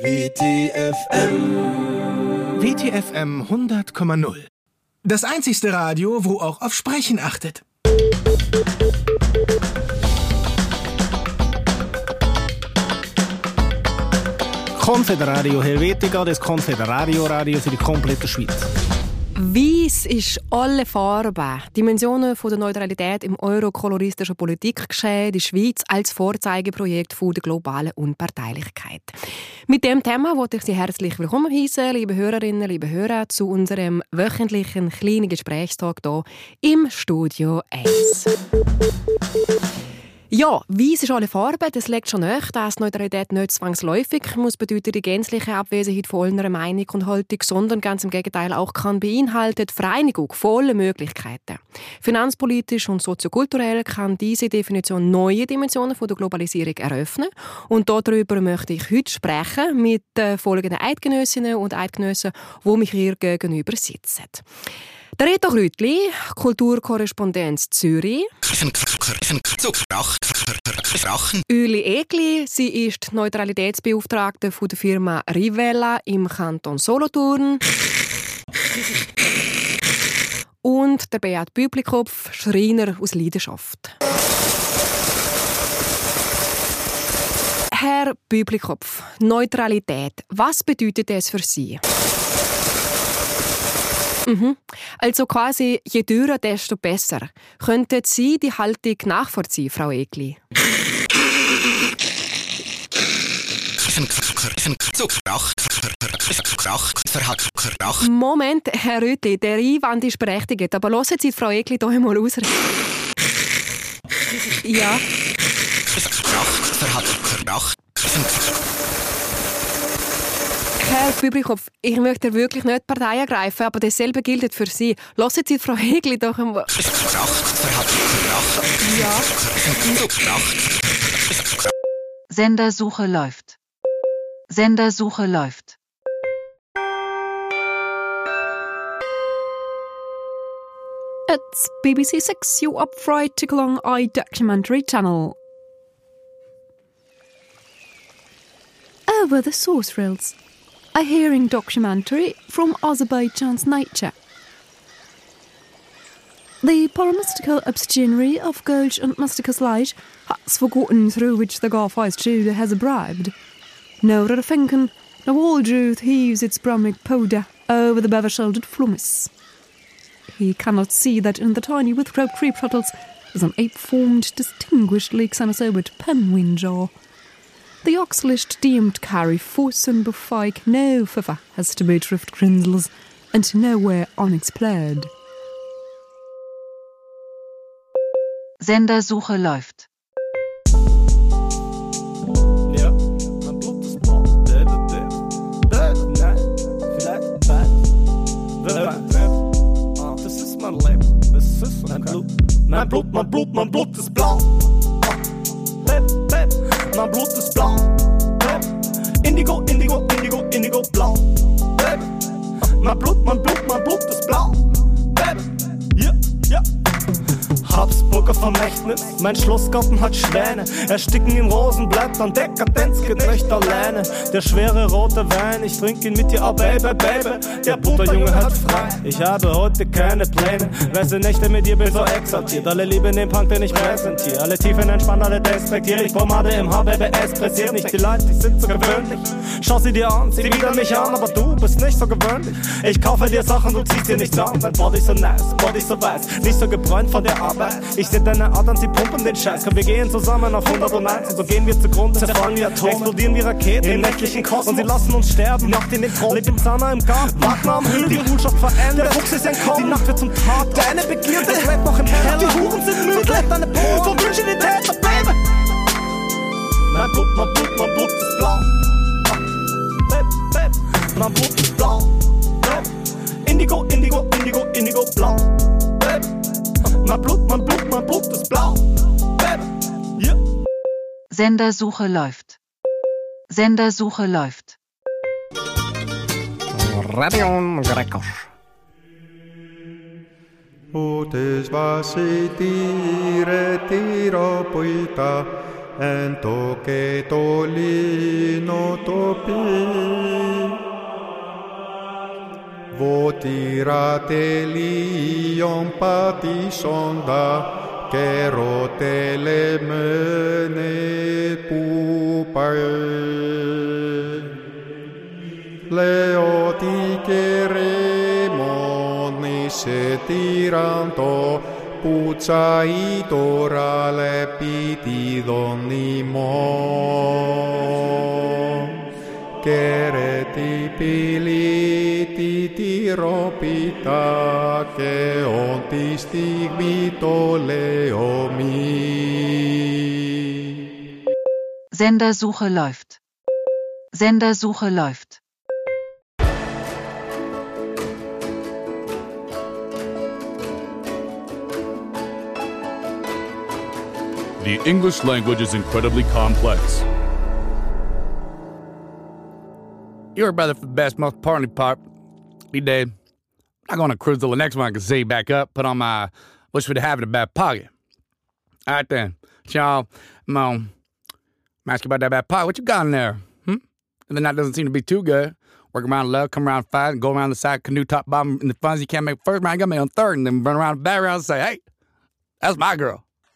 WTFM. WTFM 100,0. Das einzigste Radio, wo auch auf Sprechen achtet. Confederadio Helvetica, das Confederadio Radio für die komplette Schweiz. Weiss ist alle Farben, Dimensionen von der Neutralität im eurokoloristischen Politikgeschehen, die Schweiz als Vorzeigeprojekt von der globalen Unparteilichkeit. Mit dem Thema wollte ich Sie herzlich willkommen heißen, liebe Hörerinnen, liebe Hörer, zu unserem wöchentlichen kleinen Gesprächstag hier im Studio 1. Ja, weiß ist alle Farben, das legt schon nach, dass Neutralität nicht zwangsläufig muss bedeuten die gänzliche Abwesenheit von einer Meinung und Haltung, sondern ganz im Gegenteil auch kann beinhaltet Vereinigung volle Möglichkeiten. Finanzpolitisch und soziokulturell kann diese Definition neue Dimensionen von der Globalisierung eröffnen und darüber möchte ich heute sprechen mit folgenden Eidgenössinnen und Eidgenössen, wo mich hier gegenüber sitzen. Der Reto Rütli, Kulturkorrespondenz Zürich. Üli Egli, sie ist Neutralitätsbeauftragte von der Firma Rivella im Kanton Solothurn. Und der Beat Büblikopf, Schreiner aus Leidenschaft. Herr Büblikopf, Neutralität, was bedeutet das für Sie? Mhm. Also quasi je dürrer, desto besser. Könnten Sie die Haltung nachvollziehen, Frau Egli? Moment, Herr Rütli, der Einwand ist berechtigt, aber hören Sie Frau Egli hier einmal aus. Ja. Herr Bübrikopf, ich möchte wirklich nicht Partei ergreifen, aber dasselbe gilt für Sie. Lassen Sie Frau Hegli doch einmal... Ja. Sendersuche läuft. Sendersuche läuft. It's BBC Six, you up fried tickle on eye documentary channel. Over the source rails. A hearing documentary from Azerbaijan's nature. The paromystical obscenary of Gulch and Mysticus Light has forgotten through which the Garfice Judah has bribed. No Finken, the wall truth heaves its bromic powder over the bever-shouldered flumis. He cannot see that in the tiny with-rope shuttles is an ape-formed, distinguished Lake penguin jaw. The Oxlist deemed carry force and befike no fifa has to be drift grindles and nowhere unexplored. Sendersuche läuft. Ja, mein Blut ist blau. Nein, vielleicht bald. Das ist mein Leben. Das ist mein Blut. Mein Blut, mein Blut, mein Blut ist blau. Mein Blut ist blau. Indigo, Indigo, Indigo, Indigo, blau. Mein Blut, mein Blut, mein Blut ist blau. Yeah, yeah. Habsburger Vermächtnis. Mein Schlossgarten hat Schwäne, ersticken in Rosenblättern. Dekadenz geht nicht alleine. Der schwere rote Wein, ich trink ihn mit dir, oh Baby, Baby. Der Butterjunge hat frei. Ich habe heute keine Pläne. Weiße Nächte mit dir bin so exaltiert. Alle lieben den Punk, den ich präsentiere. Alle tiefen entspannt, alle despektiert. Ich Pomade im Haar, Baby, es pressiert nicht die Leute, die sind so gewöhnlich. Schau sie dir an, sie wieder mich an, aber du bist nicht so gewöhnlich. Ich kaufe dir Sachen, du ziehst dir nichts an. Dein Body so nice, Body so weiß, nicht so gebräunt von der Arbeit. Ich seh deine Adern, sie pumpen den Scheiß. Komm, wir gehen zusammen auf 101 und so gehen wir zugrunde. Zerfallen wie Atom, explodieren wie Raketen im nächtlichen Kosmos. Und sie lassen uns sterben, Nacht in den Thron. Leb im Zahner im Garten, warten am Hügel, die Ruhschaft verändert. Der Fuchs ist entkommen, die Nacht wird zum Tag. Deine Begierde schlägt noch im Keller. Die Huren sind müde, glätt deine Poren. Vom Wünschen die Täter, Baby. Mein Blut, mein Blut, mein Blut ist blau. Mein Blut ist blau. Indigo, Indigo, Indigo, Indigo, blau. Mein Blut, mein Blut, mein Blut ist blau. Yeah. Sendersuche läuft. Sendersuche läuft. Radio Grecos. Uutes vasi tiire tiro puita, en toke tolino Βότηρα τελείων πατήσοντα και ρωτελεμένε που πάει. Λέω τι κερεμόνι σε τυραντό που τσαεί τώρα λεπίτιδον ημών. Piti donimo. Kereti piliti tiropita che onti stigmito leomi. Sendersuche läuft. Sendersuche läuft. The English language is incredibly complex. Your brother for the best, most party part. Be dead. I'm going to cruise till the next one I can see back up, put on my wish to have in the back pocket. All right then. Y'all, I'm um, I'm asking about that back pocket. What you got in there? Hmm? And then that doesn't seem to be too good. Work around love, come around five, and go around the side, canoe top, bottom, and the funds you can't make first round, you got me on third, and then run around the back round and say, hey, that's my girl.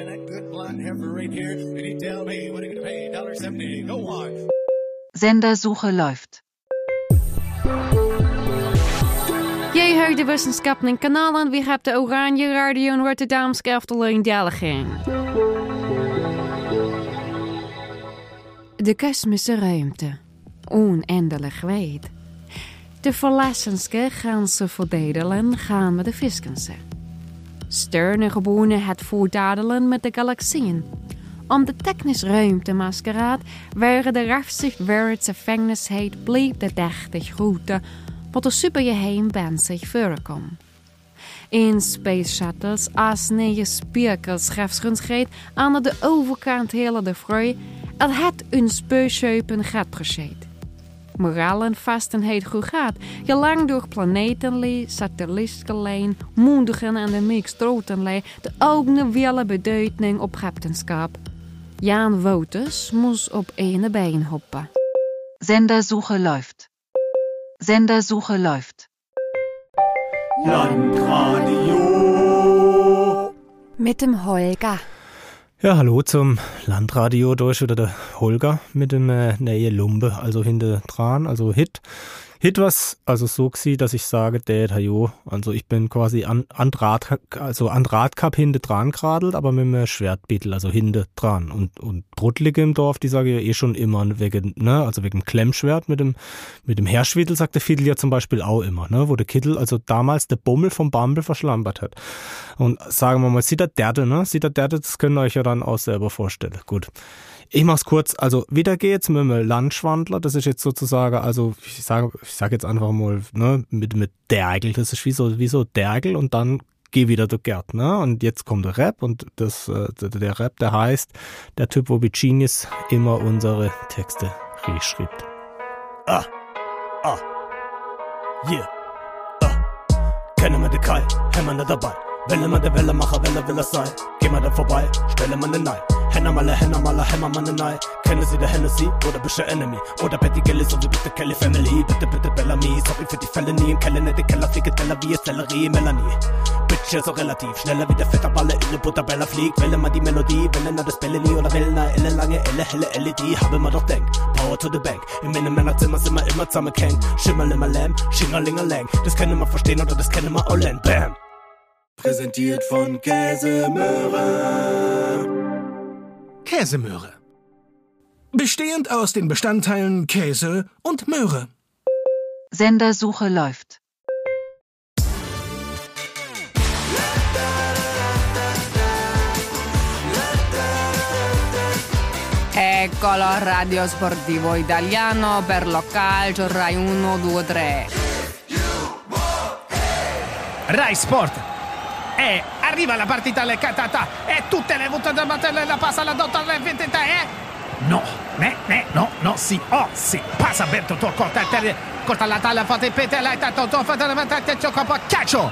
and that good blonde heifer right here. And he tell me, what going to pay? $1.70. Go on. Sendersuche läuft. Jij hoort de wetenschap in kanalen. We hebben de Oranje Radio in Rotterdam Afdeling Delging. De kosmische ruimte. Oneindig wijd. De verlassenske gaan ze verdelen gaan met de viskense. Sterne geboren het voordadelen met de galaxieën. Om de technisch ruimtemaskeraad waren de rafzichtwaartse vengnisheid bleef de dertig grote, wat de supergeheim ben zich voorkom. In Space Shuttles als negen spierkels grafschunschreed aan de overkant hele de vrij, het het een speurscheupen gaat precies. Moralen vastenheid goed gaat, gelang door planetenlee, satellietgelijn, moedigen en de mixtrotenlee, de ogen willen beduiding op captainschap. Jan Wouters moest op ene been hoppen. Sendersuche läuft. Sendersuche läuft. Landradio. Mit dem Holger. Ja, hallo zum Landradio. Da ist wieder der Holger mit dem äh, neuen Lumpe, also hinter dran, also Hit. Hit was, also so gsi, dass ich sage, der jo, also ich bin quasi an, an Draht, also an Drahtkap hinter dran geradelt, aber mit einem Schwertbittel, also hinter dran. Und, und Bruttlige im Dorf, die sage ja eh schon immer wegen, ne, also wegen Klemmschwert mit dem, mit dem Herrschwittel sagt der Fiedel ja zum Beispiel auch immer, ne, wo der Kittel also damals der Bummel vom Bambel verschlampert hat. Und sagen wir mal, sieht der Derde, ne, sieht der Derde, das könnt ihr euch ja dann auch selber vorstellen. Gut. Ich mach's kurz. Also wieder geht's mit dem Landschwandler. Das ist jetzt sozusagen, also ich sage, ich sage jetzt einfach mal ne, mit mit Dergel. Das ist wie so wie so Dergel und dann geh wieder Gerd, ne? Und jetzt kommt der Rap und das äh, der Rap, der heißt der Typ, wo Genius immer unsere Texte reschreibt. Ah, ah, yeah, ah. Kennen wir den Kai, wir nicht dabei. Welle man der Welle macher, Welle will es sein. Geh mal da vorbei, stelle man den Nein. Henna male, henna male, hemma man den Nein. Kennen Sie der Hennessy oder bist du Enemy? Oder Betty Gillis oder bitte Kelly Family. Bitte, bitte Bellamy, sorry für die Fälle nie. Im Keller, nicht die Keller, Ficke Teller wie Sellerie, Melanie. Bitch, ja so relativ. Schneller wie der Fetterballe in der Butterbella fliegt. Welle mal die Melodie, Welle na das Bälle nie oder Welle na Elle lange, Elle helle LED. Habe mal doch denk, Power to the Bank. Im Männerzimmer sind wir immer zusammen Kang. Schimmerl immer Lamb, Schingerlingerlang. Das können wir verstehen oder das kennen wir Ollen. Bam. Präsentiert von Käsemöhre. Käsemöhre. Bestehend aus den Bestandteilen Käse und Möhre. Sendersuche läuft. Eccolo Radio Sportivo Italiano per lo calcio Rai 1, 2, 3. Rai Sport. E arriva la partita alle catata e tutte le volte da battere la passa la dotta alle vendetta eh? No, ne, ne, no, no, sì, oh, sì. Passa Berto Torco, corta la talla, fate pete, la tanto, fate la vantaggia, gioca po' calcio.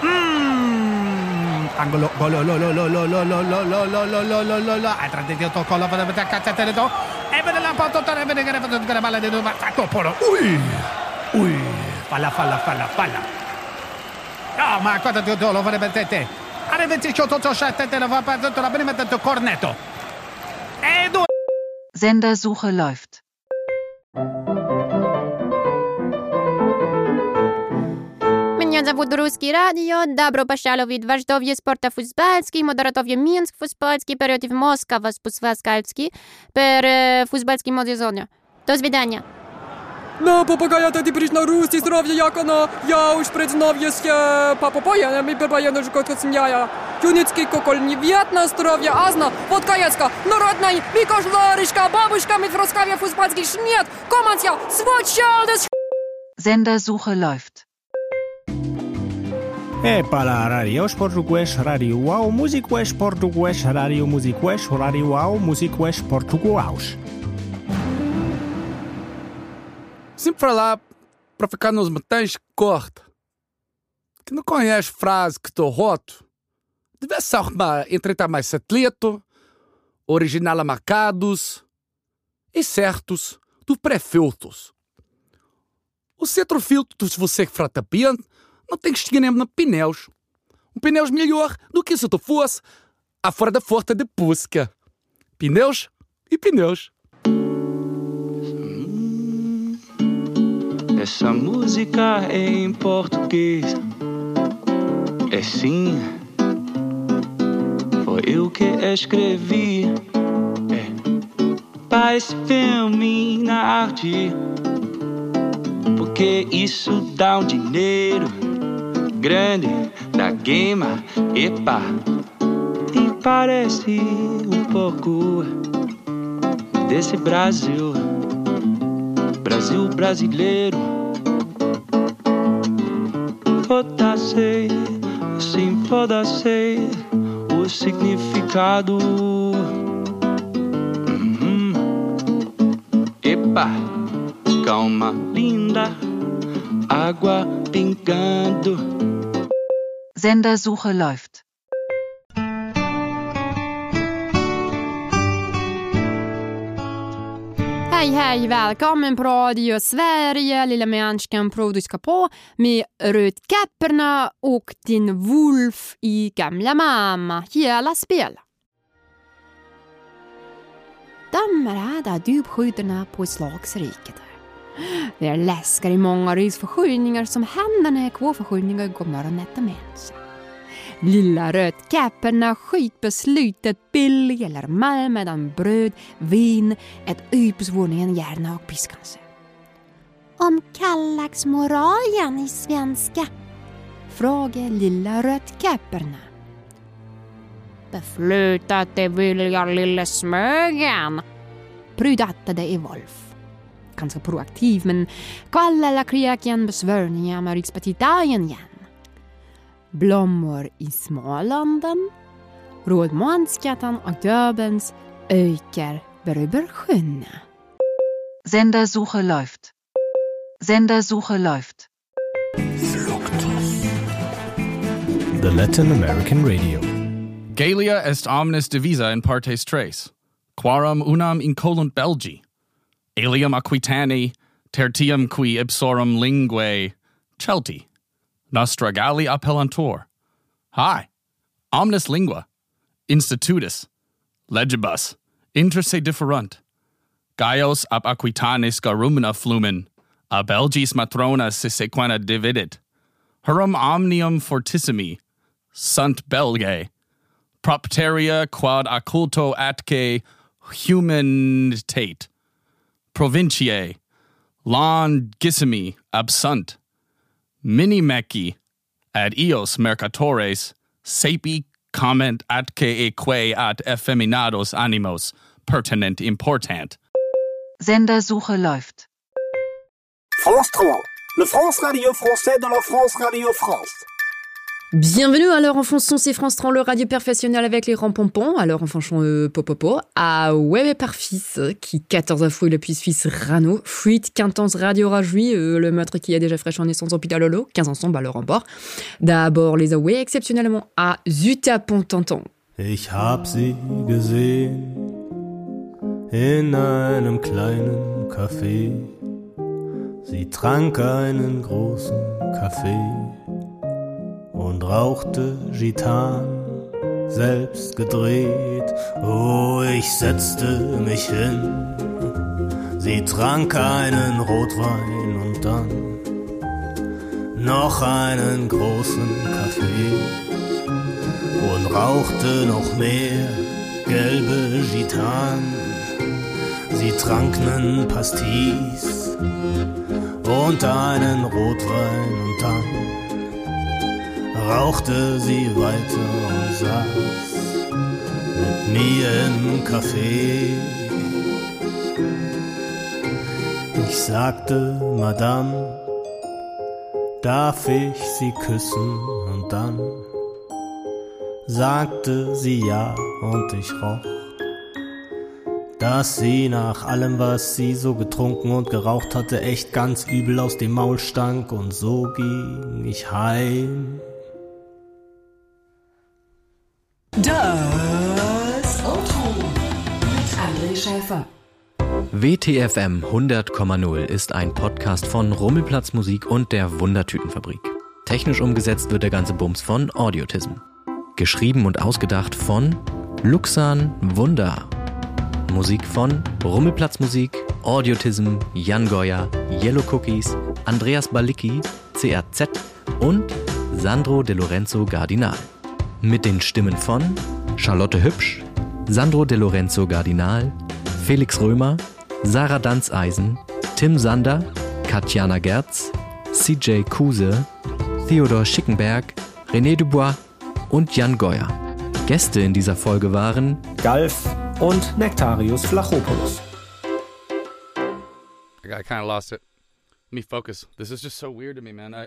Mmm. Angolo, golo, lo, lo, lo, lo, lo, lo, lo, lo, lo, lo, lo, lo, lo, lo. Altra di Dio Torco, la fate pete, cazzo, te le do. E vede la porta, te ne vede che ne fate la palla di due, ma fatto polo. Ui, ui, falla, falla, falla, falla. No, ma guarda, Dio, lo farebbe te, te. Arrivederci, sotto, sette, te lo fa tutto la prima, detto cornetto. Sendersuche läuft. Mnie zawód Ruski Radio, dobro poszalowi dwajdowie sporta fuzbalski, moderatowie Minsk fuzbalski, periotyw Moskwa fuzbalski, per fuzbalski modezonie. Do zwiedzenia. No, pomagajte ti prišli na Rusi, zdravje jakona, ja už predznavje se, pa popojene mi prepajene že kot snjaja. Junicki kokolni vietna, zdravje azna, vodkajecka, narodna, Mikoš Loriška, babuška mit vroskavje fuzbatski šniet, komancja, svočel des... Sendersuche läuft. Epala, radioś portugues, radio wow, music portugues, radio music wow, music portugues. Sempre para lá, para ficar nos matães, corta. Que não conhece frase que estou roto. Devesse arrumar entretar mais satélite, original a marcados e certos do pré-filtros. O centro-filtro, se você frata piante, não tem que chegar na pneus. Um pneus melhor do que se tu fosse à fora da forta de busca. Pneus e pneus. Essa música é em português. É sim. Foi eu que escrevi. É. Para esse arte. Porque isso dá um dinheiro grande da game. Epa. E parece um pouco desse Brasil. Brasil brasileiro. Foda-se, sim, foda-se o significado. Uhum. Epa, calma, linda, água pingando. Sendersuche läuft. Hej, hej, välkommen på Radio Sverige, lilla människan producerar på med Rödkäpporna och din Wolf i Gamla mamma, hela spelet. De är där på slagsriket. Det är läskar i många rysförskjutningar som händer när kvåförskjutningar går morgonet och mens. Lilla Rödkäpporna skitbeslutet billig eller mal medan bröd, vin, ett ypesvåningen gärna och piskanse. Om kallaxmoralen i svenska. Frågar lilla Rödkäpporna. Beslutet det vilja lille Smögen. Prydattade i Wolf. Ganska proaktiv men kvalla kriaken besvörningar med rikspartidagen igen blommor i Smålanden, Rådmansgatan och Döbens ökar beröver sjön. Sendersuche läuft. Sendersuche läuft. The Latin American Radio. Galia est omnis divisa in partes tres, quarum unam incolunt Belgi, alium aquitani, tertium qui ipsorum lingue, Celti, Nostra Galli appellantur, Hi. Omnis lingua. Institutus. Legibus. Inter se differunt. Gaios ab aquitanis garumina flumen. A Belgis matrona se sequena dividit. Hurum omnium fortissimi. Sunt Belgae. Propteria quad occulto atque humanitate. Provinciae. Longissimi absunt. Minimeci ad eos mercatores sapi comment atque eque ad effeminados animos pertinent important. Sendersuche läuft. France 3, le France Radio français dans la France Radio France. Bienvenue à l'heure en fonçon, c'est France 30, le radio professionnel avec les rampompons. Alors en fonçon, euh, popopo, à Web par fils, qui 14 à fouille le puis fils Rano, fuite quintense radio rajoui, euh, le maître qui a déjà fraîche en essence hôpital Lolo, 15 ensemble à leur remport. D'abord les Away, exceptionnellement à Zuta Pontanton. Ich hab sie gesehen in einem kleinen Café. Sie trank einen großen Kaffee und rauchte Gitan, selbst gedreht. Oh, ich setzte mich hin. Sie trank einen Rotwein und dann noch einen großen Kaffee und rauchte noch mehr gelbe Gitan. Sie trank nen Pastis und einen Rotwein und dann rauchte sie weiter und saß mit mir im Café. Ich sagte, Madame, darf ich Sie küssen? Und dann sagte sie ja und ich roch, dass sie nach allem, was sie so getrunken und geraucht hatte, echt ganz übel aus dem Maul stank und so ging ich heim. Das Auto mit André Schäfer. WTFM 100,0 ist ein Podcast von Rummelplatz Musik und der Wundertütenfabrik. Technisch umgesetzt wird der ganze Bums von Audiotism. Geschrieben und ausgedacht von Luxan Wunder. Musik von Rummelplatz Musik, Audiotism, Jan Goya, Yellow Cookies, Andreas Balicki, CRZ und Sandro De Lorenzo Gardinal. Mit den Stimmen von Charlotte Hübsch, Sandro De Lorenzo Gardinal, Felix Römer, Sarah Danzeisen, Tim Sander, Katjana Gerz, CJ Kuse, Theodor Schickenberg, René Dubois und Jan Goya. Gäste in dieser Folge waren Galf und Nektarius Flachopoulos. I kind of lost it. Let me focus. This is just so weird to me, man. I,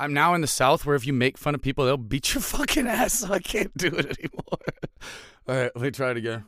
I'm now in the South where if you make fun of people, they'll beat your fucking ass. So I can't do it anymore. All right, let me try it again.